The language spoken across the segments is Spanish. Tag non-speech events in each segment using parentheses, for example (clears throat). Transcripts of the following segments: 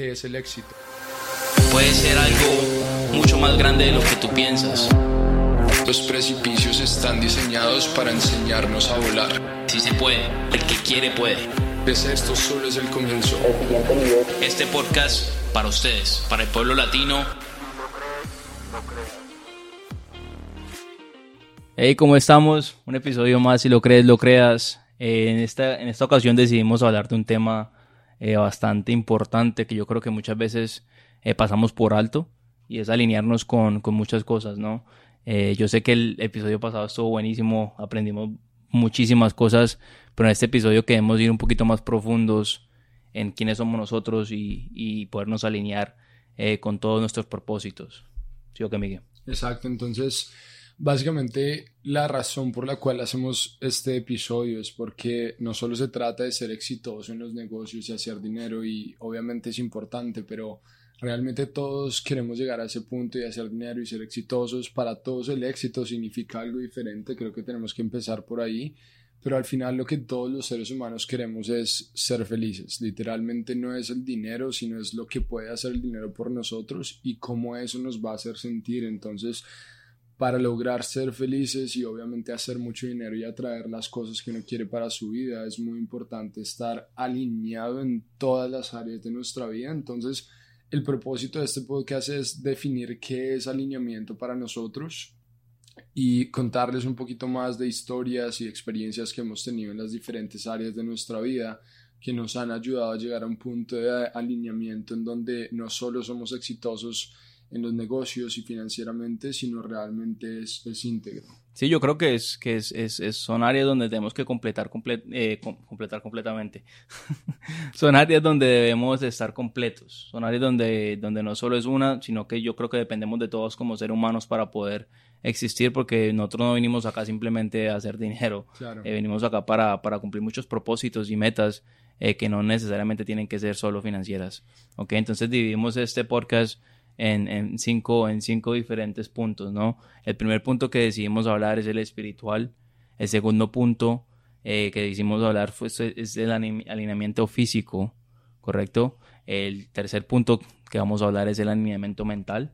qué es el éxito. Puede ser algo mucho más grande de lo que tú piensas. Los precipicios están diseñados para enseñarnos a volar. Si se puede, el que quiere puede. Pues esto solo es el comienzo. Este podcast para ustedes, para el pueblo latino. Hey, ¿cómo estamos? Un episodio más, si lo crees, lo creas. Eh, en, esta, en esta ocasión decidimos hablar de un tema eh, bastante importante que yo creo que muchas veces eh, pasamos por alto y es alinearnos con, con muchas cosas, ¿no? yo sé que el episodio pasado estuvo buenísimo, aprendimos muchísimas cosas, pero en este episodio queremos ir un poquito más profundos en quiénes somos nosotros y, y podernos alinear con todos nuestros propósitos. ¿Sí o qué, Miguel? Exacto, entonces Básicamente la razón por la cual hacemos este episodio es porque no solo se trata de ser exitoso en los negocios y hacer dinero y obviamente es importante, pero realmente todos queremos llegar a ese punto y hacer dinero y ser exitosos. Para todos el éxito significa algo diferente, creo que tenemos que empezar por ahí, pero al final lo que todos los seres humanos queremos es ser felices. Literalmente no es el dinero, sino es lo que puede hacer el dinero por nosotros y cómo eso nos va a hacer sentir. Entonces, para lograr ser felices y obviamente hacer mucho dinero y atraer las cosas que uno quiere para su vida, es muy importante estar alineado en todas las áreas de nuestra vida. Entonces, el propósito de este podcast es definir qué es alineamiento para nosotros y contarles un poquito más de historias y experiencias que hemos tenido en las diferentes áreas de nuestra vida que nos han ayudado a llegar a un punto de alineamiento en donde no solo somos exitosos, en los negocios y financieramente, sino realmente es, es íntegro. Sí, yo creo que es que es, es, son áreas donde tenemos que completar, eh, completar completamente. (laughs) son áreas donde debemos estar completos. Son áreas donde, donde no solo es una, sino que yo creo que dependemos de todos como seres humanos para poder existir, porque nosotros no venimos acá simplemente a hacer dinero. Eh, venimos acá para, para, cumplir muchos propósitos y metas eh, que no necesariamente tienen que ser solo financieras. ¿Ok? Entonces dividimos este podcast en, cinco, en cinco diferentes puntos, ¿no? El primer punto que decidimos hablar es el espiritual. El segundo punto eh, que decidimos hablar fue, es el alineamiento físico, ¿correcto? El tercer punto que vamos a hablar es el alineamiento mental.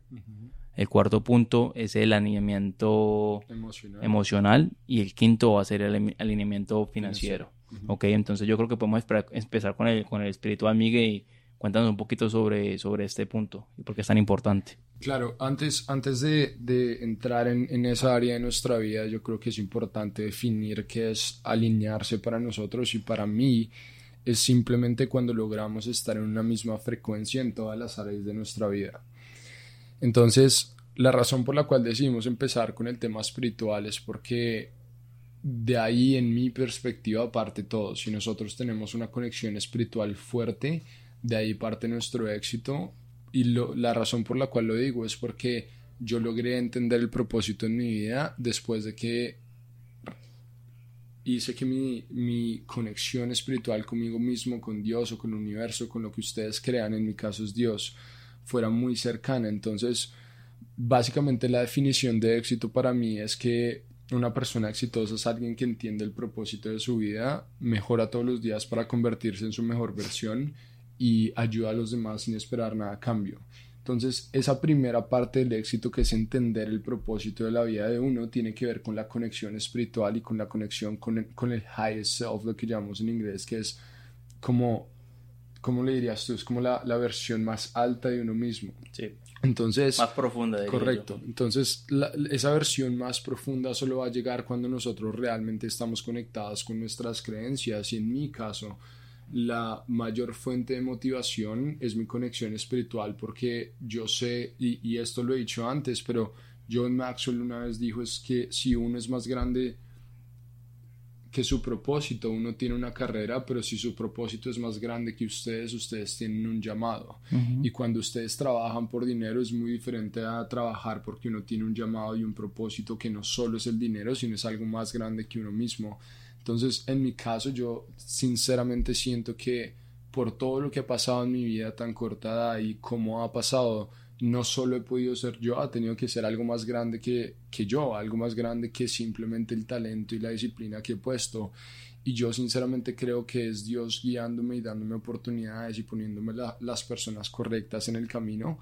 El cuarto punto es el alineamiento emocional. y el quinto va a ser el alineamiento financiero. Ok, entonces yo creo que podemos empezar con el, con el espiritual, Miguel, y Cuéntanos un poquito sobre, sobre este punto y por qué es tan importante. Claro, antes, antes de, entrar en, en, esa área de nuestra vida, yo creo que es importante definir qué es alinearse para nosotros y para mí es simplemente cuando logramos estar en una misma frecuencia en todas las áreas de nuestra vida. Entonces, la razón por la cual decidimos empezar con el tema espiritual es porque de ahí, en mi perspectiva, parte todo. Si nosotros tenemos una conexión espiritual fuerte, de ahí parte nuestro éxito y la razón por la cual lo digo es porque yo logré entender el propósito en mi vida después de que hice que mi, mi, conexión espiritual conmigo mismo, con Dios o con el universo, con lo que ustedes crean, en mi caso es Dios, fuera muy cercana. Entonces, básicamente la definición de éxito para mí es que una persona exitosa es alguien que entiende el propósito de su vida, mejora todos los días para convertirse en su mejor versión y ayuda a los demás sin esperar nada a cambio. Entonces, esa primera parte del éxito, que es entender el propósito de la vida de uno, tiene que ver con la conexión espiritual y con la conexión con el, con el highest self, lo que llamamos en inglés, que es como, ¿cómo le dirías tú? Es como la, la versión más alta de uno mismo. Sí. Entonces, más profunda. Correcto. Entonces, esa versión más profunda solo va a llegar cuando nosotros realmente estamos conectados con nuestras creencias y en mi caso, la mayor fuente de motivación es mi conexión espiritual porque yo sé, y, esto lo he dicho antes, pero John Maxwell una vez dijo es que si uno es más grande que su propósito, uno tiene una carrera, pero si su propósito es más grande que ustedes, ustedes tienen un llamado. Y cuando ustedes trabajan por dinero es muy diferente a trabajar porque uno tiene un llamado y un propósito que no solo es el dinero, sino es algo más grande que uno mismo. Entonces, en mi caso, yo sinceramente siento que por todo lo que ha pasado en mi vida tan cortada y cómo ha pasado, no solo he podido ser yo, ha tenido que ser algo más grande que, que yo, algo más grande que simplemente el talento y la disciplina que he puesto. y yo sinceramente creo que es Dios guiándome y dándome oportunidades y poniéndome las personas correctas en el camino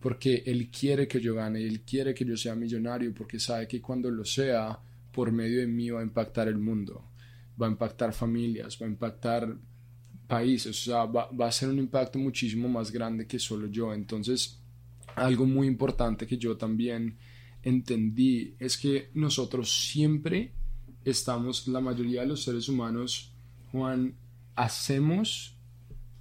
porque Él quiere que yo gane, Él quiere que yo sea millonario porque sabe que cuando lo sea, por medio de mí va a impactar el mundo, va a impactar familias, va a impactar países, o sea, va, va a ser un impacto muchísimo más grande que solo yo. Entonces, algo muy importante que yo también entendí es que nosotros siempre estamos, la mayoría de los seres humanos, Juan, hacemos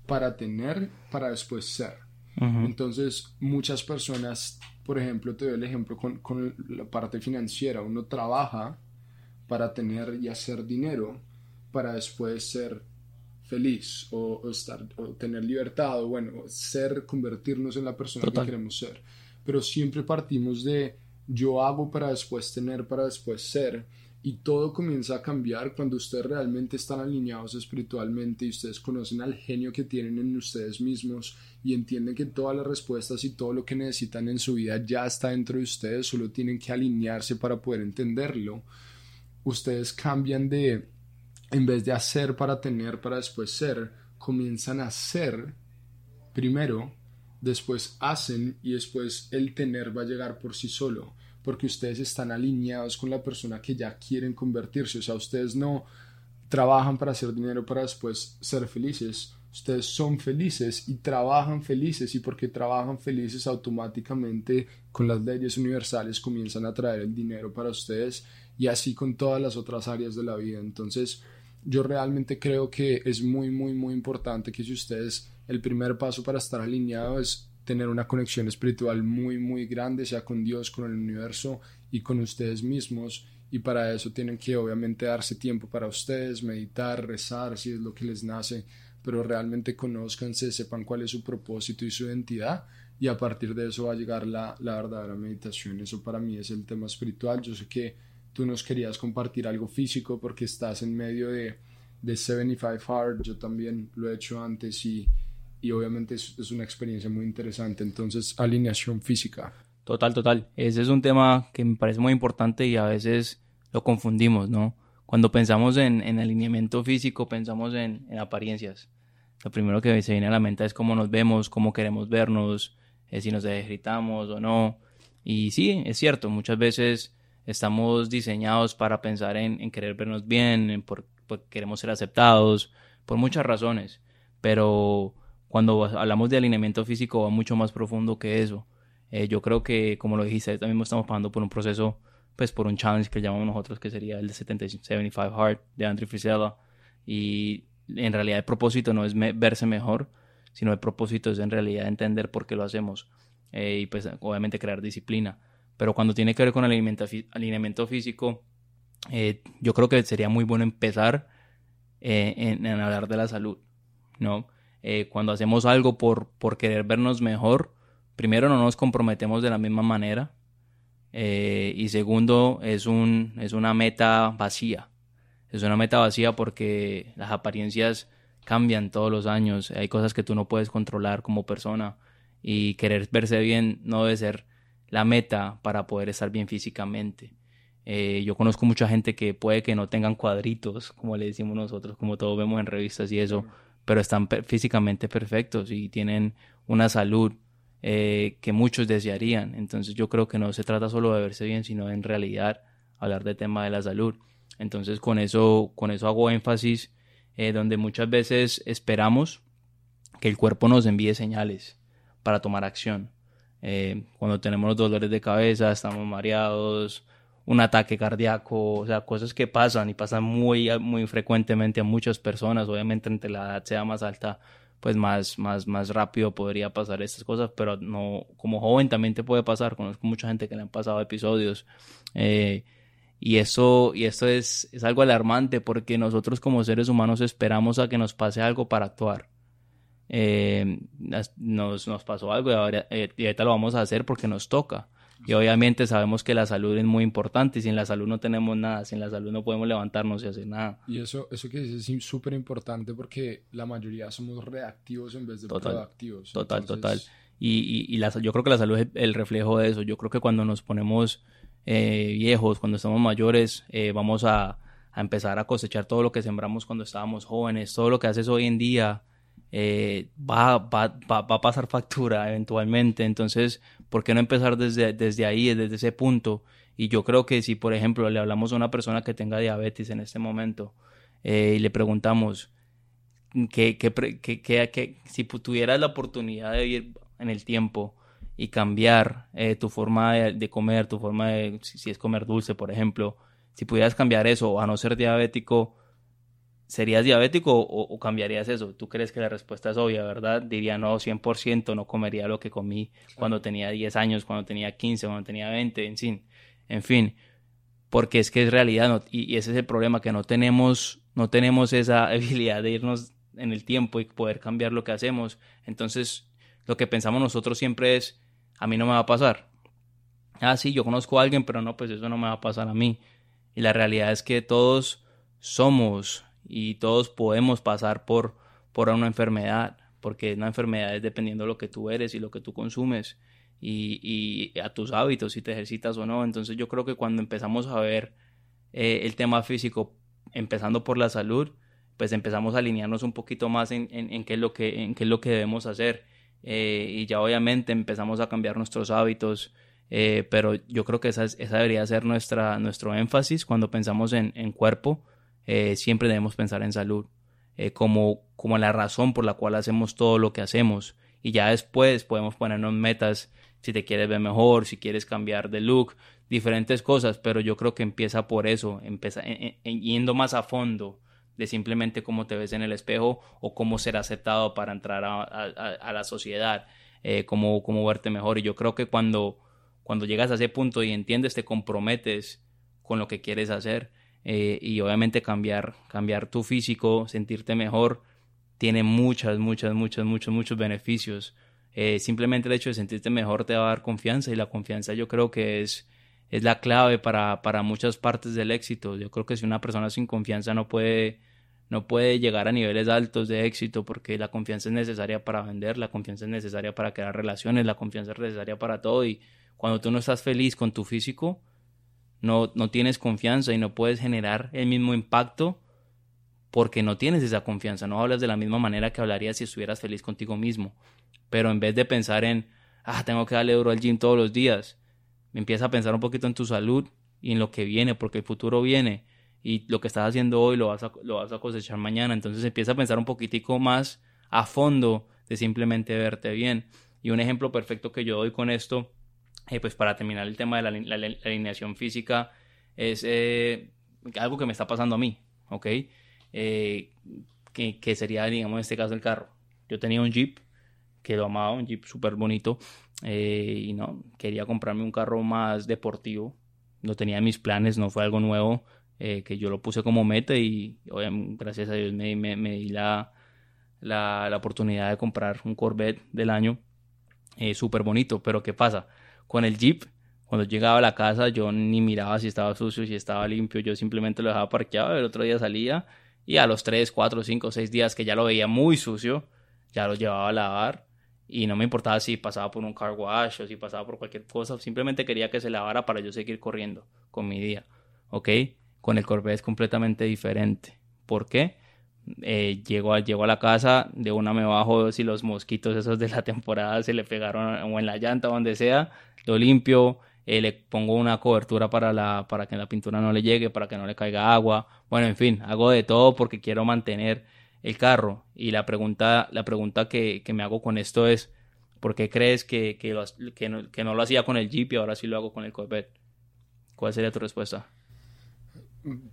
para tener, para después ser. Entonces, muchas personas, por ejemplo, te doy el ejemplo con, con, la parte financiera, uno trabaja para tener y hacer dinero, para después ser feliz o, estar, o tener libertad, o bueno, ser, convertirnos en la persona que queremos ser. Pero siempre partimos de yo hago para después tener, para después ser y todo comienza a cambiar cuando ustedes realmente están alineados espiritualmente y ustedes conocen al genio que tienen en ustedes mismos y entienden que todas las respuestas y todo lo que necesitan en su vida ya está dentro de ustedes, solo tienen que alinearse para poder entenderlo. Ustedes cambian de, en vez de hacer para tener, para después ser, comienzan a ser primero, después hacen y después el tener va a llegar por sí solo porque ustedes están alineados con la persona que ya quieren convertirse. O sea, ustedes no trabajan para hacer dinero para después ser felices. Ustedes son felices y trabajan felices y porque trabajan felices automáticamente con las leyes universales comienzan a traer el dinero para ustedes y así con todas las otras áreas de la vida. Entonces, yo realmente creo que es muy, muy, muy importante que si ustedes el primer paso para estar alineado es tener una conexión espiritual muy, muy grande, sea con Dios, con el universo y con ustedes mismos. Y para eso tienen que obviamente darse tiempo para ustedes, meditar, rezar, si es lo que les nace, pero realmente conózcanse, sepan cuál es su propósito y su identidad. Y a partir de eso va a llegar la, la verdadera meditación. Eso para mí es el tema espiritual. Yo sé que tú nos querías compartir algo físico porque estás en medio de, de 75 Hard. Yo también lo he hecho antes y, y obviamente es, es, una experiencia muy interesante. Entonces, alineación física. Total, total. Ese es un tema que me parece muy importante y a veces lo confundimos, ¿no? Cuando pensamos en, en alineamiento físico, pensamos en, en, apariencias. Lo primero que se viene a la mente es cómo nos vemos, cómo queremos vernos, eh, si nos gritamos o no. Y sí, es cierto, muchas veces estamos diseñados para pensar en, querer vernos bien, en queremos ser aceptados, por muchas razones. Pero cuando hablamos de alineamiento físico va mucho más profundo que eso. Eh, yo creo que, como lo dijiste, también estamos pasando por un proceso, pues por un challenge que llamamos nosotros, que sería el de 75 Hard de Andrew Frisella. Y en realidad el propósito no es verse mejor, sino el propósito es en realidad entender por qué lo hacemos. Eh, y pues obviamente crear disciplina. Pero cuando tiene que ver con alineamiento, físico, eh, yo creo que sería muy bueno empezar en, en hablar de la salud, ¿no? Eh, cuando hacemos algo por, por querer vernos mejor, primero no nos comprometemos de la misma manera eh, y segundo es, un, es una meta vacía. Es una meta vacía porque las apariencias cambian todos los años, hay cosas que tú no puedes controlar como persona y querer verse bien no debe ser la meta para poder estar bien físicamente. Eh, yo conozco mucha gente que puede que no tengan cuadritos, como le decimos nosotros, como todos vemos en revistas y eso, pero están físicamente perfectos y tienen una salud eh, que muchos desearían. Entonces yo creo que no se trata solo de verse bien, sino en realidad hablar del tema de la salud. Entonces con eso, con eso hago énfasis eh, donde muchas veces esperamos que el cuerpo nos envíe señales para tomar acción. Eh, cuando tenemos dolores de cabeza, estamos mareados, un ataque cardíaco, o sea, cosas que pasan y pasan muy, muy frecuentemente a muchas personas. Obviamente, entre la edad sea más alta, pues más, más, más rápido podría pasar estas cosas, pero no, como joven también te puede pasar. Conozco mucha gente que le han pasado episodios. Eh, y eso, y esto es, es algo alarmante porque nosotros como seres humanos esperamos a que nos pase algo para actuar. Eh, nos, nos pasó algo y, ahora, eh, y ahorita lo vamos a hacer porque nos toca. Y obviamente sabemos que la salud es muy importante y sin la salud no tenemos nada, sin la salud no podemos levantarnos y hacer nada. Y eso, eso que dices es súper importante porque la mayoría somos reactivos en vez de proactivos. Total, total. Y, y, la, yo creo que la salud es el reflejo de eso. Yo creo que cuando nos ponemos eh, viejos, cuando estamos mayores, eh, vamos a, a empezar a cosechar todo lo que sembramos cuando estábamos jóvenes, todo lo que haces hoy en día eh, va, va, va, a pasar factura eventualmente. Entonces, ¿por qué no empezar desde, desde ahí, desde ese punto? Y yo creo que si, por ejemplo, le hablamos a una persona que tenga diabetes en este momento eh, y le preguntamos que, que, que, si tuvieras la oportunidad de ir en el tiempo y cambiar eh, tu forma de, comer, tu forma de, si, es comer dulce, por ejemplo, si pudieras cambiar eso a no ser diabético, ¿serías diabético o, cambiarías eso? Tú crees que la respuesta es obvia, ¿verdad? Diría no, 100% no comería lo que comí cuando tenía 10 años, cuando tenía 15, cuando tenía 20, en fin. En fin, porque es que es realidad y, y, ese es el problema, que no tenemos, no tenemos esa (laughs) habilidad de irnos en el tiempo y poder cambiar lo que hacemos. Entonces, lo que pensamos nosotros siempre es, a mí no me va a pasar. Ah, sí, yo conozco a alguien, pero no, pues eso no me va a pasar a mí. Y la realidad es que todos somos y todos podemos pasar por, por una enfermedad, porque una enfermedad es dependiendo de lo que tú eres y lo que tú consumes y, y a tus hábitos, si te ejercitas o no. Entonces yo creo que cuando empezamos a ver eh, el tema físico, empezando por la salud, pues empezamos a alinearnos un poquito más en, en, qué, es lo que, en qué es lo que debemos hacer. Eh, y ya obviamente empezamos a cambiar nuestros hábitos, eh, pero yo creo que esa, esa debería ser nuestra, nuestro énfasis cuando pensamos en, en cuerpo, eh, siempre debemos pensar en salud, como, como la razón por la cual hacemos todo lo que hacemos. Y ya después podemos ponernos metas si te quieres ver mejor, si quieres cambiar de look, diferentes cosas, pero yo creo que empieza por eso, empieza yendo más a fondo de simplemente cómo te ves en el espejo o cómo ser aceptado para entrar a, la sociedad, eh, cómo, cómo, verte mejor. Y yo creo que cuando, cuando llegas a ese punto y entiendes, te comprometes con lo que quieres hacer eh, y obviamente cambiar, cambiar tu físico, sentirte mejor, tiene muchas, muchas, muchas, muchos, muchos beneficios. Eh, simplemente el hecho de sentirte mejor te va a dar confianza y la confianza yo creo que es es la clave para, para muchas partes del éxito. Yo creo que si una persona sin confianza no puede, no puede llegar a niveles altos de éxito porque la confianza es necesaria para vender, la confianza es necesaria para crear relaciones, la confianza es necesaria para todo y cuando tú no estás feliz con tu físico, no, no tienes confianza y no puedes generar el mismo impacto porque no tienes esa confianza, no hablas de la misma manera que hablarías si estuvieras feliz contigo mismo. Pero en vez de pensar en, ah, tengo que darle duro al gym todos los días, empieza a pensar un poquito en tu salud y en lo que viene, porque el futuro viene y lo que estás haciendo hoy lo vas a, lo vas a cosechar mañana. Entonces empieza a pensar un poquitico más a fondo de simplemente verte bien. Y un ejemplo perfecto que yo doy con esto, eh, pues para terminar el tema de la, alineación física, es eh, algo que me está pasando a mí, ¿ok? Eh, que, que, sería, digamos, en este caso el carro. Yo tenía un Jeep, que lo amaba, un Jeep súper bonito, y no, quería comprarme un carro más deportivo. No tenía mis planes, no fue algo nuevo que yo lo puse como meta y gracias a Dios me, me, di la, la, la, oportunidad de comprar un Corvette del año súper bonito. Pero ¿qué pasa? Con el Jeep, cuando llegaba a la casa yo ni miraba si estaba sucio, si estaba limpio, yo simplemente lo dejaba parqueado, el otro día salía y a los 3, 4, 5, 6 días que ya lo veía muy sucio, ya lo llevaba a lavar y no me importaba si pasaba por un car wash o si pasaba por cualquier cosa, simplemente quería que se lavara para yo seguir corriendo con mi día, ¿ok? Con el Corvette es completamente diferente. ¿Por qué? Eh, llego, a, llego a la casa, de una me bajo si los mosquitos esos de la temporada se le pegaron o en la llanta o donde sea, lo limpio, eh, le pongo una cobertura para, la, para que la pintura no le llegue, para que no le caiga agua, bueno, en fin, hago de todo porque quiero mantener el carro. Y la pregunta, la pregunta que, me hago con esto es, ¿por qué crees que, que, no, lo hacía con el Jeep y ahora sí lo hago con el Corvette? ¿Cuál sería tu respuesta?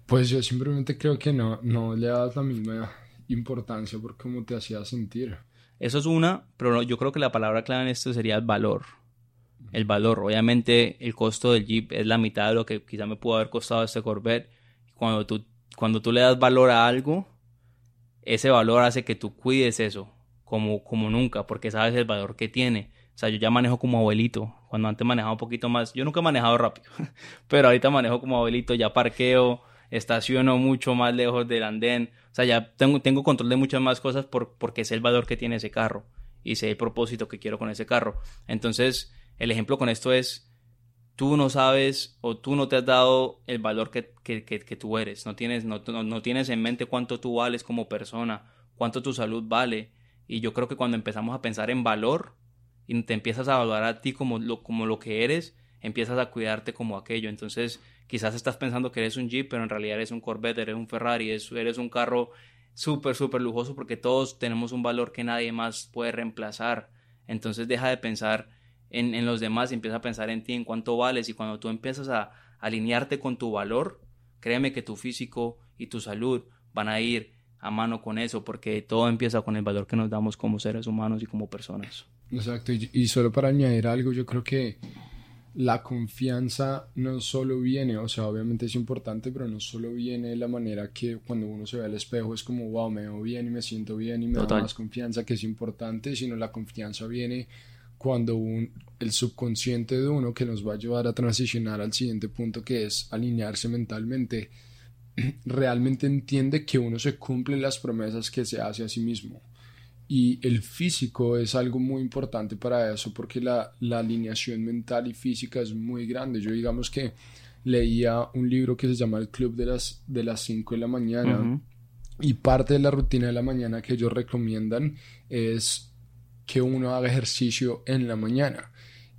Pues yo simplemente creo que no, no le das la misma importancia por cómo te hacía sentir. Eso es una, pero yo creo que la palabra clave en esto sería el valor. El valor. Obviamente el costo del Jeep es la mitad de lo que quizá me pudo haber costado este Corvette. Cuando tú, cuando tú le das valor a algo, ese valor hace que tú cuides eso como, como nunca, porque sabes el valor que tiene. O sea, yo ya manejo como abuelito. Cuando antes manejaba un poquito más, yo nunca he manejado rápido, (laughs) pero ahorita manejo como abuelito, ya parqueo, estaciono mucho más lejos del andén. O sea, ya tengo, tengo control de muchas más cosas por, porque sé el valor que tiene ese carro y sé el propósito que quiero con ese carro. Entonces, el ejemplo con esto es, tú no sabes o tú no te has dado el valor que, que, que, tú eres, no tienes, no, no, tienes en mente cuánto tú vales como persona, cuánto tu salud vale. Y yo creo que cuando empezamos a pensar en valor y te empiezas a valorar a ti como lo, como lo que eres, empiezas a cuidarte como aquello. Entonces, quizás estás pensando que eres un Jeep, pero en realidad eres un Corvette, eres un Ferrari, eres un carro súper, súper lujoso porque todos tenemos un valor que nadie más puede reemplazar. Entonces, deja de pensar en, los demás y empieza a pensar en ti, en cuánto vales. Y cuando tú empiezas a alinearte con tu valor, créeme que tu físico y tu salud van a ir a mano con eso, porque todo empieza con el valor que nos damos como seres humanos y como personas. Exacto, y, solo para añadir algo, yo creo que la confianza no solo viene, o sea, obviamente es importante, pero no solo viene de la manera que cuando uno se ve al espejo es como, wow, me veo bien y me siento bien y me da más confianza, que es importante, sino la confianza viene cuando un, el subconsciente de uno que nos va a ayudar a transicionar al siguiente punto que es alinearse mentalmente, (clears throat) realmente entiende que uno se cumple las promesas que se hace a sí mismo. Y el físico es algo muy importante para eso porque la, la alineación mental y física es muy grande. Yo digamos que leía un libro que se llama El Club de las, de las 5 de la mañana y parte de la rutina de la mañana que ellos recomiendan es que uno haga ejercicio en la mañana.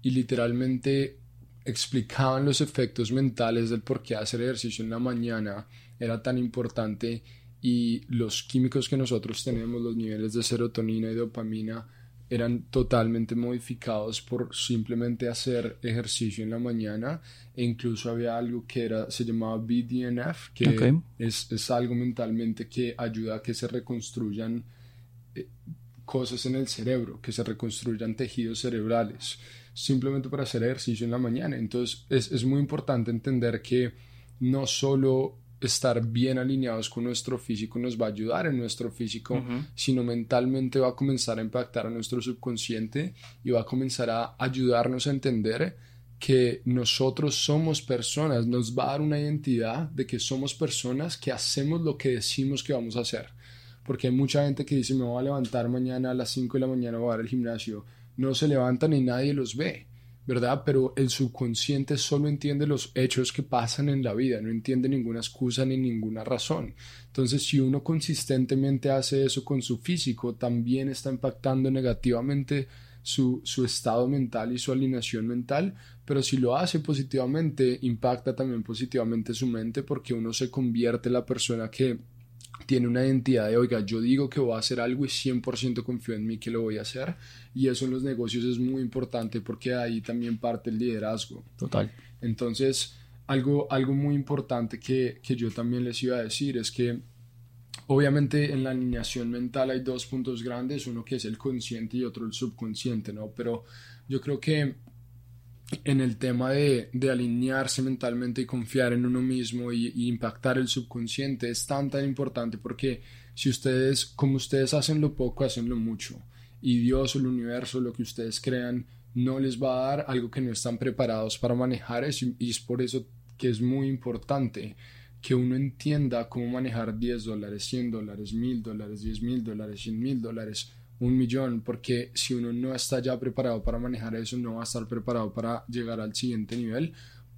Y literalmente explicaban los efectos mentales del por qué hacer ejercicio en la mañana. Era tan importante y los químicos que nosotros tenemos, los niveles de serotonina y dopamina, eran totalmente modificados por simplemente hacer ejercicio en la mañana e incluso había algo que era se llamaba BDNF que es, es, algo mentalmente que ayuda a que se reconstruyan eh, cosas en el cerebro, que se reconstruyan tejidos cerebrales, simplemente para hacer ejercicio en la mañana. Entonces es, es muy importante entender que no solo estar bien alineados con nuestro físico nos va a ayudar en nuestro físico, sino mentalmente va a comenzar a impactar a nuestro subconsciente y va a comenzar a ayudarnos a entender que nosotros somos personas, nos va a dar una identidad de que somos personas que hacemos lo que decimos que vamos a hacer. Porque hay mucha gente que dice me voy a levantar mañana a las 5 de la mañana voy a ir al gimnasio, no se levantan y nadie los ve, ¿verdad? Pero el subconsciente solo entiende los hechos que pasan en la vida, no entiende ninguna excusa ni ninguna razón. Entonces, si uno consistentemente hace eso con su físico, también está impactando negativamente su, su, estado mental y su alineación mental, pero si lo hace positivamente, impacta también positivamente su mente porque uno se convierte en la persona que tiene una identidad de, oiga, yo digo que voy a hacer algo y 100% confío en mí que lo voy a hacer. Y eso en los negocios es muy importante porque ahí también parte el liderazgo. Total. Entonces, algo, algo muy importante que, que yo también les iba a decir es que obviamente en la alineación mental hay dos puntos grandes, uno que es el consciente y otro el subconsciente, ¿no? Pero yo creo que en el tema de, de, alinearse mentalmente y confiar en uno mismo y, impactar el subconsciente es tan tan importante porque si ustedes, como ustedes hacen lo poco, hacen lo mucho. Y Dios o el universo, lo que ustedes crean, no les va a dar algo que no están preparados para manejar eso y es por eso que es muy importante que uno entienda cómo manejar 10 dólares, 100 dólares, 1000 dólares, 10 mil dólares, 100 mil dólares un millón, porque si uno no está ya preparado para manejar eso, no va a estar preparado para llegar al siguiente nivel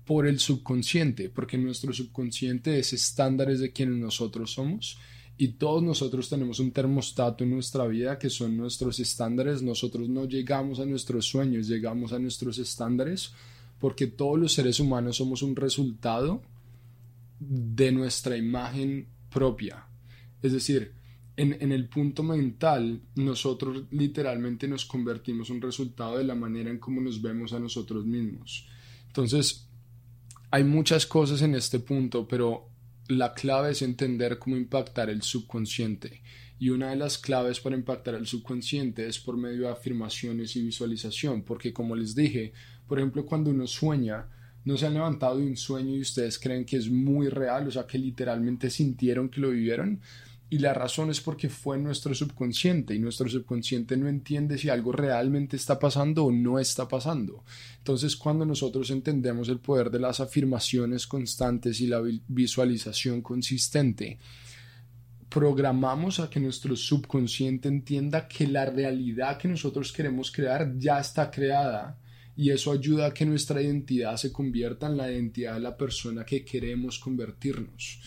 por el subconsciente, porque nuestro subconsciente es estándares de quienes nosotros somos y todos nosotros tenemos un termostato en nuestra vida que son nuestros estándares, nosotros no llegamos a nuestros sueños, llegamos a nuestros estándares porque todos los seres humanos somos un resultado de nuestra imagen propia. Es decir, en, el punto mental, nosotros literalmente nos convertimos un resultado de la manera en cómo nos vemos a nosotros mismos. Entonces, hay muchas cosas en este punto, pero la clave es entender cómo impactar el subconsciente. Y una de las claves para impactar el subconsciente es por medio de afirmaciones y visualización, porque como les dije, por ejemplo, cuando uno sueña, no se han levantado de un sueño y ustedes creen que es muy real, o sea, que literalmente sintieron que lo vivieron, y la razón es porque fue nuestro subconsciente y nuestro subconsciente no entiende si algo realmente está pasando o no está pasando. Entonces cuando nosotros entendemos el poder de las afirmaciones constantes y la visualización consistente, programamos a que nuestro subconsciente entienda que la realidad que nosotros queremos crear ya está creada y eso ayuda a que nuestra identidad se convierta en la identidad de la persona que queremos convertirnos.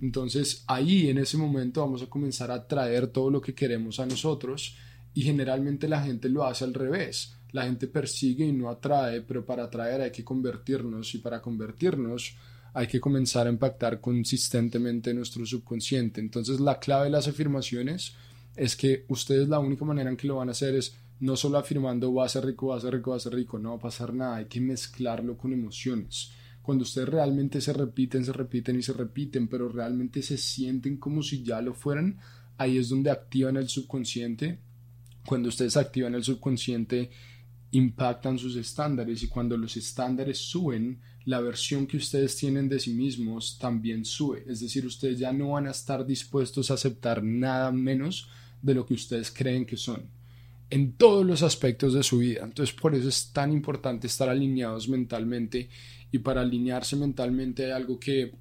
Entonces ahí en ese momento vamos a comenzar a traer todo lo que queremos a nosotros y generalmente la gente lo hace al revés. La gente persigue y no atrae, pero para atraer hay que convertirnos y para convertirnos hay que comenzar a impactar consistentemente nuestro subconsciente. Entonces la clave de las afirmaciones es que ustedes la única manera en que lo van a hacer es no solo afirmando va a ser rico, va a ser rico, va a ser rico, no va a pasar nada, hay que mezclarlo con emociones. Cuando ustedes realmente se repiten, se repiten y se repiten, pero realmente se sienten como si ya lo fueran, ahí es donde activan el subconsciente. Cuando ustedes activan el subconsciente, impactan sus estándares y cuando los estándares suben, la versión que ustedes tienen de sí mismos también sube. Es decir, ustedes ya no van a estar dispuestos a aceptar nada menos de lo que ustedes creen que son en todos los aspectos de su vida. Entonces, por eso es tan importante estar alineados mentalmente y para alinearse mentalmente hay algo que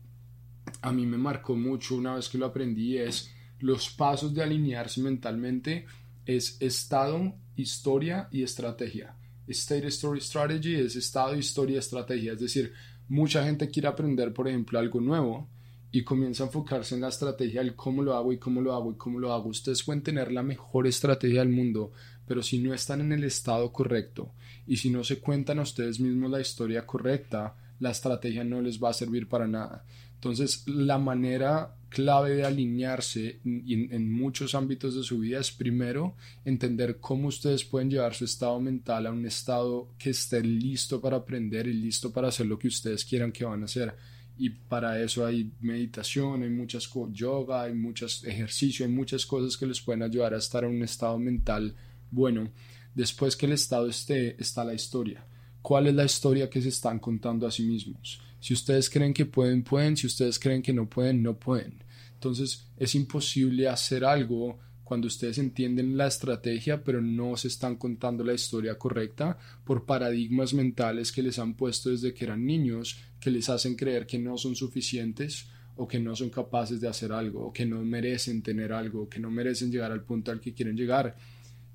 a mí me marcó mucho una vez que lo aprendí es los pasos de alinearse mentalmente es estado, historia y estrategia. State Story Strategy es estado, historia, estrategia. Es decir, mucha gente quiere aprender, por ejemplo, algo nuevo y comienza a enfocarse en la estrategia del cómo lo hago y cómo lo hago y cómo lo hago. Ustedes pueden tener la mejor estrategia del mundo, pero si no están en el estado correcto y si no se cuentan a ustedes mismos la historia correcta, la estrategia no les va a servir para nada. Entonces, la manera clave de alinearse en, muchos ámbitos de su vida es primero entender cómo ustedes pueden llevar su estado mental a un estado que esté listo para aprender y listo para hacer lo que ustedes quieran que van a hacer. Y para eso hay meditación, hay muchas yoga, hay muchos ejercicios, hay muchas cosas que les pueden ayudar a estar en un estado mental bueno. Después que el estado esté, está la historia. ¿Cuál es la historia que se están contando a sí mismos? Si ustedes creen que pueden, pueden. Si ustedes creen que no pueden, no pueden. Entonces es imposible hacer algo cuando ustedes entienden la estrategia pero no se están contando la historia correcta por paradigmas mentales que les han puesto desde que eran niños que les hacen creer que no son suficientes o que no son capaces de hacer algo o que no merecen tener algo o que no merecen llegar al punto al que quieren llegar.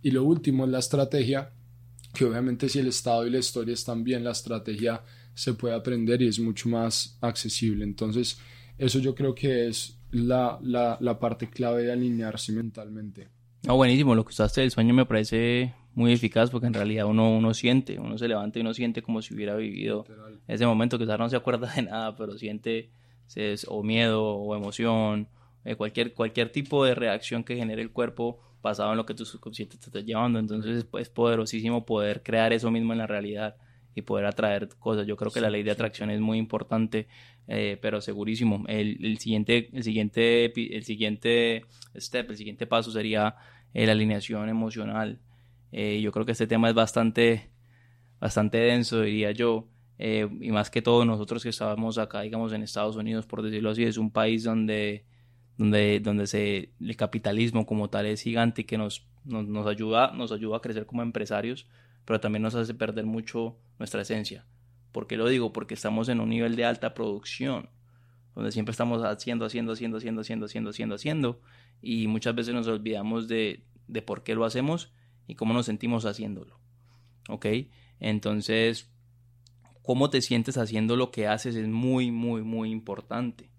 Y lo último es la estrategia, que obviamente si el estado y la historia están bien, la estrategia se puede aprender y es mucho más accesible. Entonces, eso yo creo que es la, la, la parte clave de alinearse mentalmente. No, buenísimo, lo que usaste del sueño me parece muy eficaz porque en realidad uno, uno siente, uno se levanta y uno siente como si hubiera vivido ese momento, que quizás no se acuerda de nada, pero siente o miedo o emoción, eh, cualquier, cualquier tipo de reacción que genere el cuerpo basado en lo que tu subconsciente te está llevando. Entonces es poderosísimo poder crear eso mismo en la realidad y poder atraer cosas. Yo creo que la ley de atracción es muy importante, eh, pero segurísimo. El, el, siguiente, el, siguiente, el siguiente step, el siguiente paso sería eh, la alineación emocional. Eh, yo creo que este tema es bastante, bastante denso, diría yo. y más que todo nosotros que estábamos acá, digamos, en Estados Unidos, por decirlo así, es un país donde, donde, donde se, el capitalismo como tal es gigante y que nos, nos, nos, ayuda, nos ayuda a crecer como empresarios pero también nos hace perder mucho nuestra esencia. ¿Por qué lo digo? Porque estamos en un nivel de alta producción, donde siempre estamos haciendo, haciendo, haciendo, haciendo, haciendo, haciendo, haciendo, haciendo, y muchas veces nos olvidamos de, de por qué lo hacemos y cómo nos sentimos haciéndolo. ¿Ok? Entonces, cómo te sientes haciendo lo que haces es muy, muy, muy importante.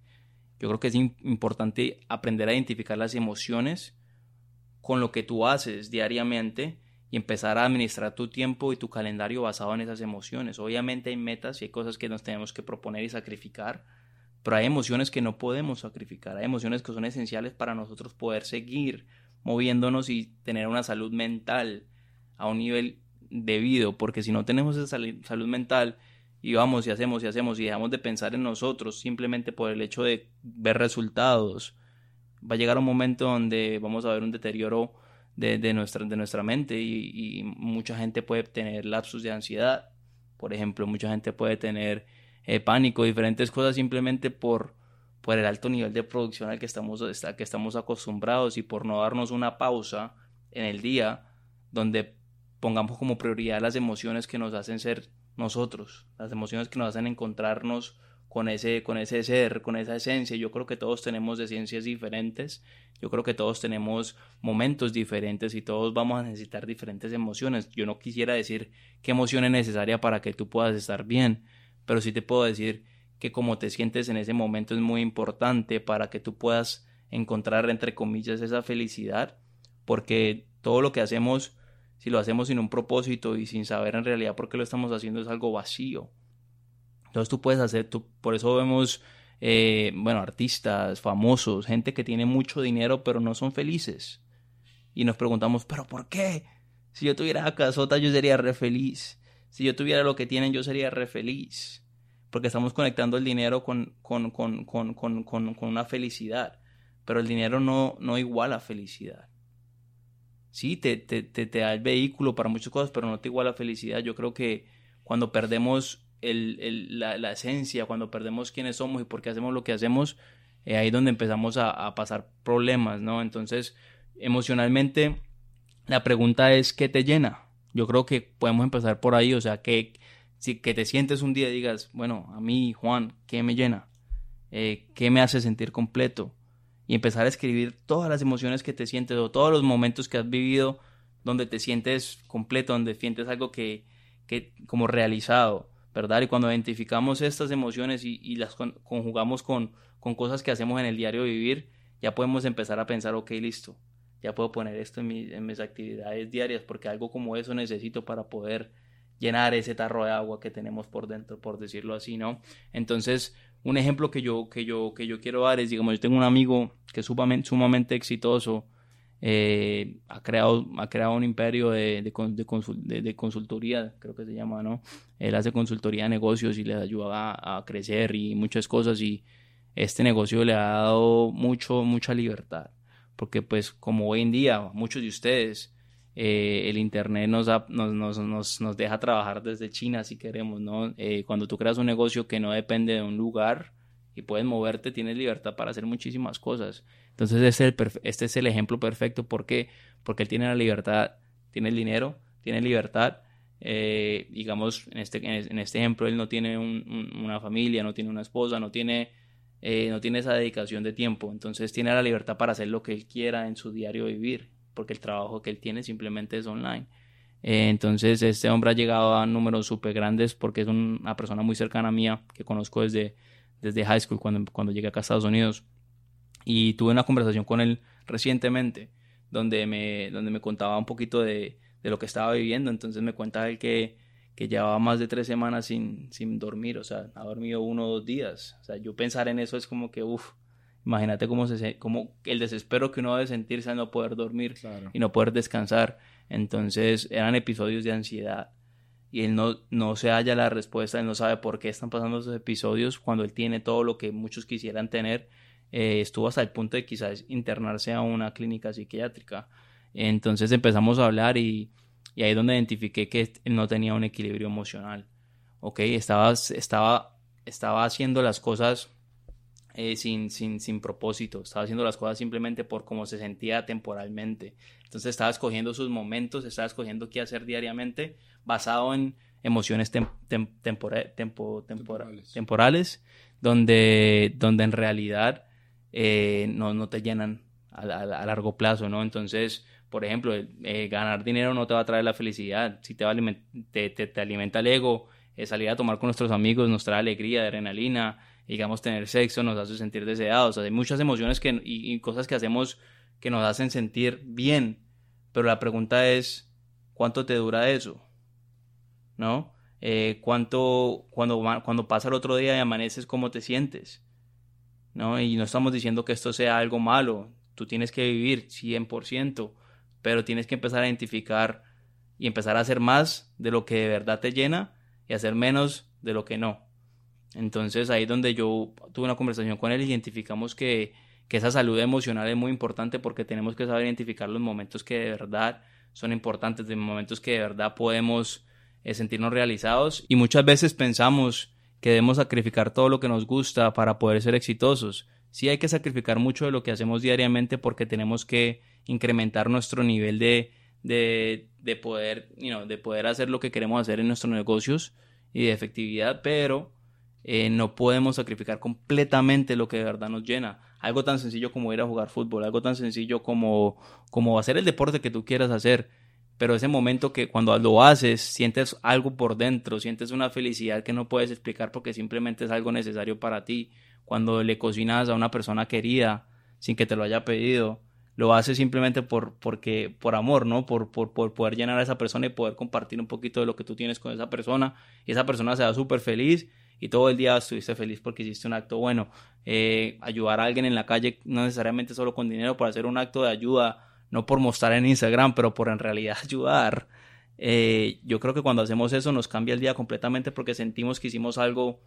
Yo creo que es importante aprender a identificar las emociones con lo que tú haces diariamente y empezar a administrar tu tiempo y tu calendario basado en esas emociones. Obviamente hay metas y hay cosas que nos tenemos que proponer y sacrificar, pero hay emociones que no podemos sacrificar, hay emociones que son esenciales para nosotros poder seguir moviéndonos y tener una salud mental a un nivel debido, porque si no tenemos esa salud mental y vamos y hacemos y hacemos y dejamos de pensar en nosotros simplemente por el hecho de ver resultados, va a llegar un momento donde vamos a ver un deterioro de, nuestra, de nuestra mente y, mucha gente puede tener lapsus de ansiedad, por ejemplo, mucha gente puede tener eh, pánico, diferentes cosas simplemente por, por el alto nivel de producción al que estamos, que estamos acostumbrados y por no darnos una pausa en el día donde pongamos como prioridad las emociones que nos hacen ser nosotros, las emociones que nos hacen encontrarnos con ese, con ese ser, con esa esencia. Yo creo que todos tenemos esencias diferentes, yo creo que todos tenemos momentos diferentes y todos vamos a necesitar diferentes emociones. Yo no quisiera decir qué emoción es necesaria para que tú puedas estar bien, pero sí te puedo decir que como te sientes en ese momento es muy importante para que tú puedas encontrar, entre comillas, esa felicidad, porque todo lo que hacemos, si lo hacemos sin un propósito y sin saber en realidad por qué lo estamos haciendo, es algo vacío entonces tú puedes hacer, tú, por eso vemos, eh, bueno, artistas famosos, gente que tiene mucho dinero pero no son felices. Y nos preguntamos, ¿pero por qué? Si yo tuviera a casota yo sería re feliz. Si yo tuviera lo que tienen yo sería re feliz. Porque estamos conectando el dinero con, con, con, con una felicidad. Pero el dinero no, no iguala felicidad. Sí, te, te, te, te da el vehículo para muchas cosas, pero no te iguala felicidad. Yo creo que cuando perdemos el, la, esencia, cuando perdemos quiénes somos y por qué hacemos lo que hacemos, eh, ahí es donde empezamos a, pasar problemas, ¿no? Entonces, emocionalmente, la pregunta es, ¿qué te llena? Yo creo que podemos empezar por ahí, o sea, que, si, que te sientes un día y digas, bueno, a mí, Juan, ¿qué me llena? Eh, ¿Qué me hace sentir completo? Y empezar a escribir todas las emociones que te sientes o todos los momentos que has vivido donde te sientes completo, donde sientes algo que, que como realizado. ¿verdad? Y cuando identificamos estas emociones y, las conjugamos con, con, cosas que hacemos en el diario vivir, ya podemos empezar a pensar, ok, listo, ya puedo poner esto en, en mis actividades diarias, porque algo como eso necesito para poder llenar ese tarro de agua que tenemos por dentro, por decirlo así, ¿no? Entonces, un ejemplo que yo, que yo, que yo quiero dar es, digamos, yo tengo un amigo que es sumamente, sumamente exitoso, eh, ha, creado, ha creado un imperio de, de, de, consultoría, creo que se llama, ¿no? Él hace consultoría de negocios y le ayuda a, crecer y muchas cosas y este negocio le ha dado mucho, mucha libertad, porque pues como hoy en día muchos de ustedes, eh, el Internet nos, nos, nos, nos, deja trabajar desde China si queremos, ¿no? Eh, cuando tú creas un negocio que no depende de un lugar y puedes moverte, tienes libertad para hacer muchísimas cosas. Entonces este es el, este es el ejemplo perfecto. ¿Por? Porque él tiene la libertad, tiene el dinero, tiene libertad. Eh, digamos, en este, en este ejemplo, él no tiene una familia, no tiene una esposa, no tiene, eh, no tiene esa dedicación de tiempo. Entonces tiene la libertad para hacer lo que él quiera en su diario vivir, porque el trabajo que él tiene simplemente es online. Eh, entonces este hombre ha llegado a números súper grandes porque es una persona muy cercana a mía que conozco desde, desde high school cuando, cuando llegué acá a Estados Unidos. Y tuve una conversación con él recientemente donde me, donde me contaba un poquito de, de lo que estaba viviendo. Entonces me cuenta él que, que llevaba más de tres semanas sin, sin dormir, o sea, ha dormido uno o dos días. O sea, yo pensar en eso es como que, uff, imagínate cómo, se, cómo el desespero que uno debe sentirse al no poder dormir y no poder descansar. Entonces eran episodios de ansiedad y él no, no se halla la respuesta, él no sabe por qué están pasando esos episodios cuando él tiene todo lo que muchos quisieran tener eh, estuvo hasta el punto de quizás internarse a una clínica psiquiátrica. Entonces empezamos a hablar y, y ahí es donde identifiqué que él no tenía un equilibrio emocional. ¿Ok? Estaba, estaba, estaba haciendo las cosas eh, sin, sin, sin propósito, estaba haciendo las cosas simplemente por cómo se sentía temporalmente. Entonces estaba escogiendo sus momentos, estaba escogiendo qué hacer diariamente basado en emociones temporales, temporales, donde, donde en realidad eh, no, no te llenan a, largo plazo, ¿no? Entonces, por ejemplo, eh, ganar dinero no te va a traer la felicidad, si te, va te, te, alimenta el ego, eh, salir a tomar con nuestros amigos nos trae alegría, adrenalina, digamos, tener sexo nos hace sentir deseados, hay muchas emociones que, y, cosas que hacemos que nos hacen sentir bien, pero la pregunta es, ¿cuánto te dura eso? ¿No? ¿cuánto, cuando, cuando pasa el otro día y amaneces, cómo te sientes? ¿no? Y no estamos diciendo que esto sea algo malo, tú tienes que vivir 100%, pero tienes que empezar a identificar y empezar a hacer más de lo que de verdad te llena y hacer menos de lo que no. Entonces ahí es donde yo tuve una conversación con él identificamos que, que esa salud emocional es muy importante porque tenemos que saber identificar los momentos que de verdad son importantes, los momentos que de verdad podemos eh, sentirnos realizados y muchas veces pensamos que debemos sacrificar todo lo que nos gusta para poder ser exitosos. Sí hay que sacrificar mucho de lo que hacemos diariamente porque tenemos que incrementar nuestro nivel de, de, de poder, de poder hacer lo que queremos hacer en nuestros negocios y de efectividad, pero eh, no podemos sacrificar completamente lo que de verdad nos llena. Algo tan sencillo como ir a jugar fútbol, algo tan sencillo como, como hacer el deporte que tú quieras hacer. Pero ese momento que cuando lo haces, sientes algo por dentro, sientes una felicidad que no puedes explicar porque simplemente es algo necesario para ti. Cuando le cocinas a una persona querida sin que te lo haya pedido, lo haces simplemente por, porque, por amor, ¿no? Por, por, poder llenar a esa persona y poder compartir un poquito de lo que tú tienes con esa persona. Y esa persona se va súper feliz y todo el día estuviste feliz porque hiciste un acto bueno. Eh, ayudar a alguien en la calle, no necesariamente solo con dinero, por hacer un acto de ayuda, no por mostrar en Instagram, pero por en realidad (laughs) ayudar. Eh, yo creo que cuando hacemos eso nos cambia el día completamente porque sentimos que hicimos algo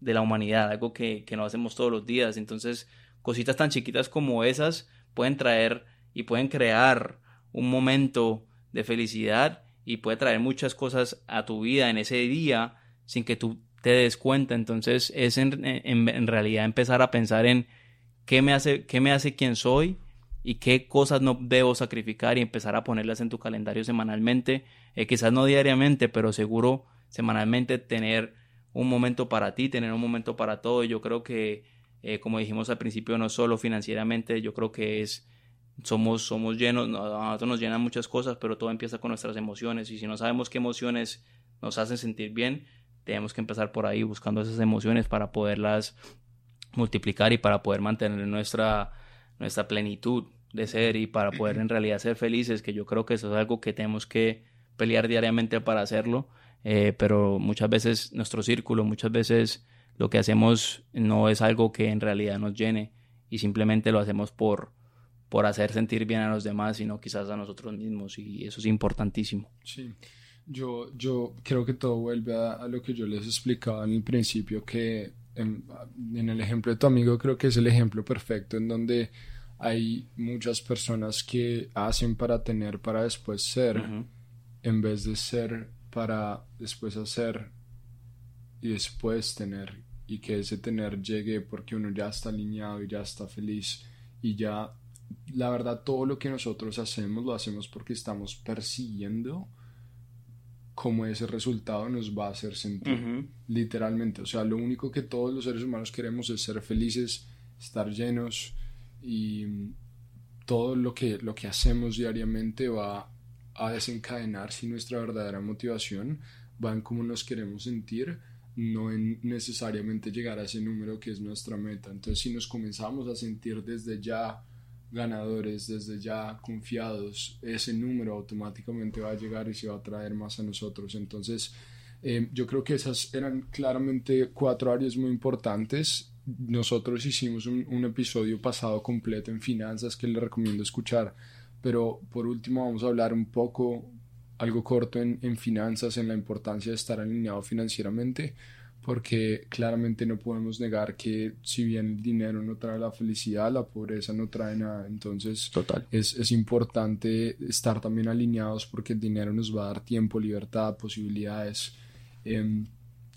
de la humanidad, algo que, que no hacemos todos los días. Entonces, cositas tan chiquitas como esas pueden traer y pueden crear un momento de felicidad y puede traer muchas cosas a tu vida en ese día sin que tú te des cuenta. Entonces es en, en, realidad empezar a pensar en qué me, hace, qué me hace quien soy y qué cosas no debo sacrificar y empezar a ponerlas en tu calendario semanalmente, eh, quizás no diariamente, pero seguro semanalmente tener un momento para ti, tener un momento para todo. Yo creo que, eh, como dijimos al principio, no solo financieramente, yo creo que es somos, somos llenos, nosotros nos llenan muchas cosas, pero todo empieza con nuestras emociones. Y si no sabemos qué emociones nos hacen sentir bien, tenemos que empezar por ahí buscando esas emociones para poderlas multiplicar y para poder mantener nuestra, nuestra plenitud de ser y para poder en realidad ser felices, que yo creo que eso es algo que tenemos que pelear diariamente para hacerlo, eh, pero muchas veces nuestro círculo, muchas veces lo que hacemos no es algo que en realidad nos llene y simplemente lo hacemos por, por hacer sentir bien a los demás, sino quizás a nosotros mismos y eso es importantísimo. Sí. Yo, yo creo que todo vuelve a, lo que yo les explicaba en el principio, que en, el ejemplo de tu amigo creo que es el ejemplo perfecto en donde hay muchas personas que hacen para tener para después ser, en vez de ser para después hacer y después tener, y que ese tener llegue porque uno ya está alineado y ya está feliz y ya, la verdad, todo lo que nosotros hacemos lo hacemos porque estamos persiguiendo cómo ese resultado nos va a hacer sentir, literalmente. O sea, lo único que todos los seres humanos queremos es ser felices, estar llenos y todo lo que, lo que hacemos diariamente va a desencadenar si nuestra verdadera motivación va en cómo nos queremos sentir, no en necesariamente llegar a ese número que es nuestra meta. Entonces, si nos comenzamos a sentir desde ya ganadores desde ya confiados, ese número automáticamente va a llegar y se va a traer más a nosotros. Entonces, eh, yo creo que esas eran claramente cuatro áreas muy importantes. Nosotros hicimos un, episodio pasado completo en finanzas que les recomiendo escuchar, pero por último vamos a hablar un poco, algo corto en, en finanzas, en la importancia de estar alineado financieramente porque claramente no podemos negar que si bien el dinero no trae la felicidad, la pobreza no trae nada. Entonces Total. Es, es importante estar también alineados porque el dinero nos va a dar tiempo, libertad, posibilidades. Em,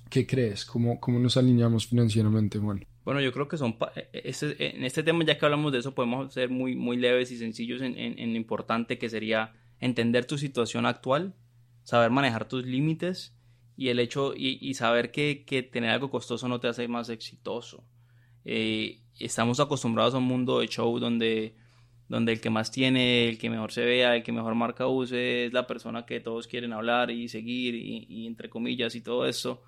¿Qué crees? ¿Cómo, ¿Cómo nos alineamos financieramente, Juan? Bueno, yo creo que son e, e, este, en este tema, ya que hablamos de eso, podemos ser muy, muy leves y sencillos en, en, en lo importante que sería entender tu situación actual, saber manejar tus límites y el hecho y, saber que, tener algo costoso no te hace más exitoso. Eh, estamos acostumbrados a un mundo de show donde, donde el que más tiene, el que mejor se vea, el que mejor marca use es la persona que todos quieren hablar y seguir y, entre comillas y todo eso.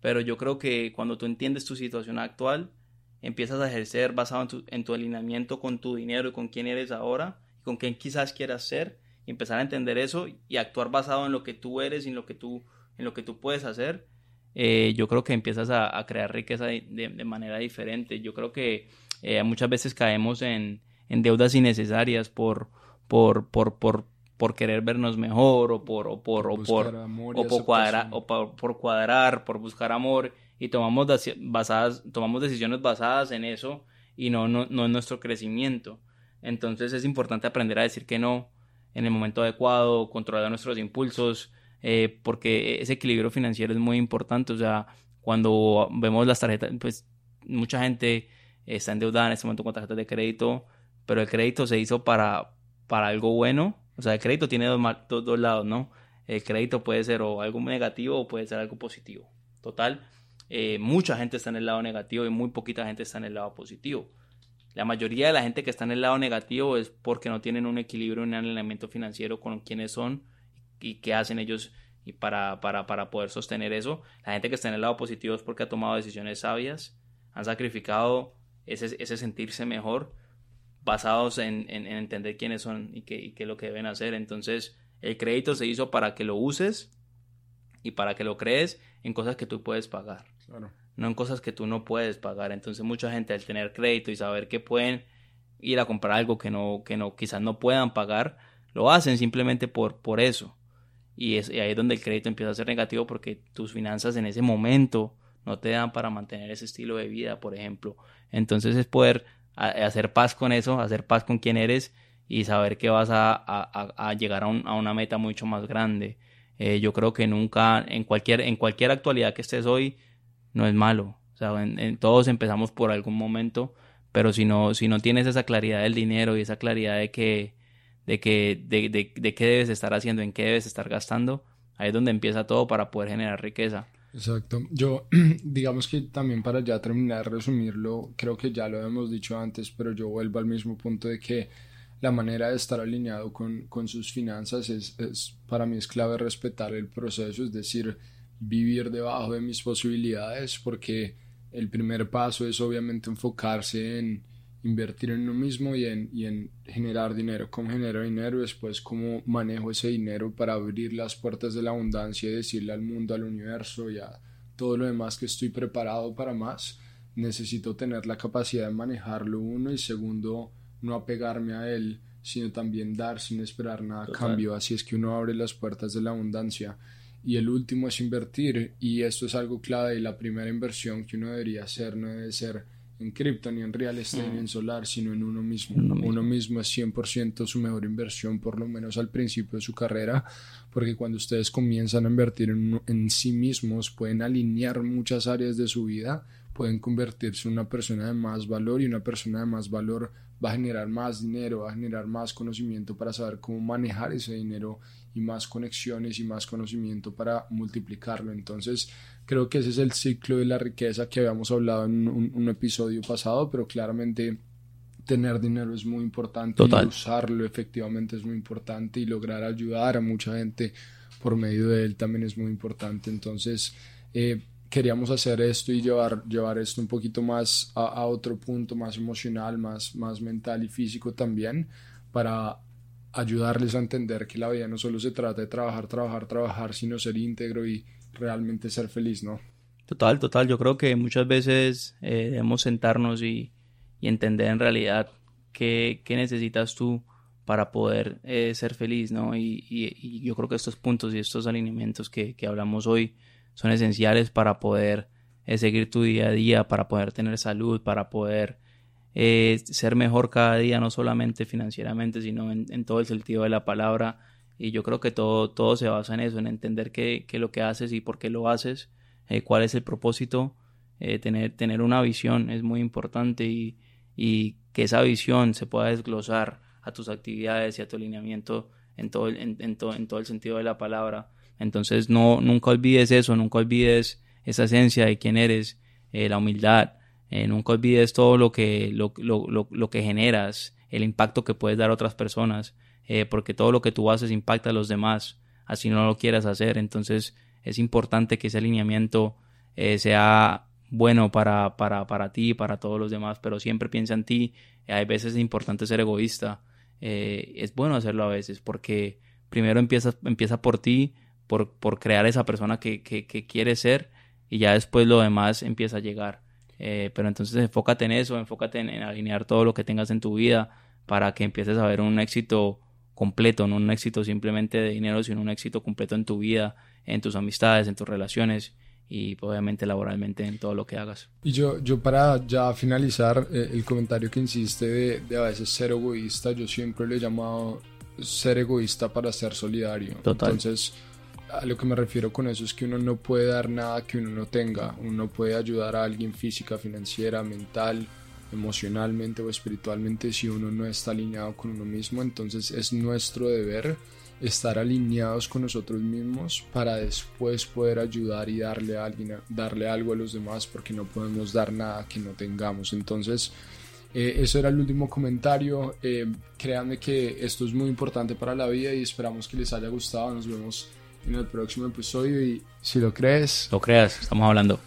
Pero yo creo que cuando tú entiendes tu situación actual, empiezas a ejercer basado en tu, en tu alineamiento con tu dinero y con quién eres ahora y con quién quizás quieras ser, y empezar a entender eso y actuar basado en lo que tú eres y en lo que tú en lo que tú puedes hacer, eh, yo creo que empiezas a, crear riqueza de, manera diferente. Yo creo que eh, muchas veces caemos en, deudas innecesarias por, por, por, por, por querer vernos mejor o por, o por, o por, o por, cuadrar, o por, cuadrar, por buscar amor y tomamos, basadas, tomamos decisiones basadas en eso y no, no, no en nuestro crecimiento. Entonces es importante aprender a decir que no en el momento adecuado, controlar nuestros impulsos, eh, porque ese equilibrio financiero es muy importante. O sea, cuando vemos las tarjetas, pues mucha gente está endeudada en este momento con tarjetas de crédito, pero el crédito se hizo para, para algo bueno. O sea, el crédito tiene dos, dos, lados, ¿no? El crédito puede ser algo negativo o puede ser algo positivo. Total, eh, mucha gente está en el lado negativo y muy poquita gente está en el lado positivo. La mayoría de la gente que está en el lado negativo es porque no tienen un equilibrio, un alineamiento financiero con quiénes son y qué hacen ellos y para, para, para poder sostener eso. La gente que está en el lado positivo es porque ha tomado decisiones sabias, han sacrificado ese, ese sentirse mejor basados en, en, entender quiénes son y qué, y qué es lo que deben hacer. Entonces, el crédito se hizo para que lo uses y para que lo crees en cosas que tú puedes pagar. No en cosas que tú no puedes pagar. Entonces, mucha gente al tener crédito y saber que pueden ir a comprar algo que no, que no, quizás no puedan pagar, lo hacen simplemente por, por eso. Y, es, ahí es donde el crédito empieza a ser negativo porque tus finanzas en ese momento no te dan para mantener ese estilo de vida, por ejemplo. Entonces es poder hacer paz con eso, hacer paz con quién eres y saber que vas a, llegar a, una meta mucho más grande. Eh, yo creo que nunca, en cualquier, en cualquier actualidad que estés hoy, no es malo. O sea, en, todos empezamos por algún momento, pero si no, si no tienes esa claridad del dinero y esa claridad de que, de que, de, de, de qué debes estar haciendo, en qué debes estar gastando, ahí es donde empieza todo para poder generar riqueza. Exacto. Yo, (clears throat) digamos que también para ya terminar de resumirlo, creo que ya lo hemos dicho antes, pero yo vuelvo al mismo punto de que la manera de estar alineado con, con sus finanzas es, es, para mí es clave respetar el proceso, es decir, vivir debajo de mis posibilidades, porque el primer paso es obviamente enfocarse en invertir en uno mismo y en, y en generar dinero. ¿Cómo genero dinero? Después, ¿cómo manejo ese dinero para abrir las puertas de la abundancia y decirle al mundo, al universo y a todo lo demás que estoy preparado para más? Necesito tener la capacidad de manejarlo uno y segundo, no apegarme a él, sino también dar sin esperar nada a cambio. Así es que uno abre las puertas de la abundancia. Y el último es invertir y esto es algo clave y la primera inversión que uno debería hacer no debe ser en cripto, ni en real estate, ni en solar, sino en uno mismo. Uno mismo. es 100% su mejor inversión, por lo menos al principio de su carrera, porque cuando ustedes comienzan a invertir en, en sí mismos, pueden alinear muchas áreas de su vida, pueden convertirse en una persona de más valor y una persona de más valor va a generar más dinero, va a generar más conocimiento para saber cómo manejar ese dinero y más conexiones y más conocimiento para multiplicarlo. Entonces, creo que ese es el ciclo de la riqueza que habíamos hablado en un, episodio pasado, pero claramente tener dinero es muy importante y usarlo efectivamente es muy importante y lograr ayudar a mucha gente por medio de él también es muy importante. Entonces, eh, queríamos hacer esto y llevar, llevar esto un poquito más a, otro punto, más emocional, más, más mental y físico también, para ayudarles a entender que la vida no solo se trata de trabajar, trabajar, trabajar, sino ser íntegro y realmente ser feliz, ¿no? Total, total. Yo creo que muchas veces eh, debemos sentarnos y, entender en realidad qué, qué, necesitas tú para poder eh, ser feliz, ¿no? Y, yo creo que estos puntos y estos alineamientos que, que hablamos hoy son esenciales para poder eh, seguir tu día a día, para poder tener salud, para poder eh, ser mejor cada día, no solamente financieramente, sino en, todo el sentido de la palabra. Y yo creo que todo, todo se basa en eso, en entender qué, qué lo que haces y por qué lo haces, eh, cuál es el propósito. tener, tener una visión es muy importante y, y, que esa visión se pueda desglosar a tus actividades y a tu alineamiento en todo, en, en todo, en todo el sentido de la palabra. Entonces no, nunca olvides eso, nunca olvides esa esencia de quién eres, eh, la humildad, eh, nunca olvides todo lo que, lo, lo, lo, que generas, el impacto que puedes dar a otras personas, eh, porque todo lo que tú haces impacta a los demás, así no lo quieras hacer. Entonces es importante que ese alineamiento sea bueno para, para, para ti y para todos los demás, pero siempre piensa en ti. Hay veces es importante ser egoísta. es bueno hacerlo a veces porque primero empieza, empieza por ti, por, crear esa persona que, que, quiere ser y ya después lo demás empieza a llegar. Eh, pero entonces enfócate en eso, enfócate en, alinear todo lo que tengas en tu vida para que empieces a ver un éxito completo, no un éxito simplemente de dinero, sino un éxito completo en tu vida, en tus amistades, en tus relaciones y obviamente laboralmente en todo lo que hagas. Y yo, yo para ya finalizar eh, el comentario que insiste de, de, a veces ser egoísta, yo siempre le he llamado ser egoísta para ser solidario. Total. Entonces, a lo que me refiero con eso es que uno no puede dar nada que uno no tenga. Uno puede ayudar a alguien física, financiera, mental, emocionalmente o espiritualmente si uno no está alineado con uno mismo. Entonces es nuestro deber estar alineados con nosotros mismos para después poder ayudar y darle a alguien, darle algo a los demás porque no podemos dar nada que no tengamos. Entonces, eh, eso era el último comentario. Eh, créanme que esto es muy importante para la vida y esperamos que les haya gustado. Nos vemos en el próximo episodio y si lo crees... Lo creas, estamos hablando.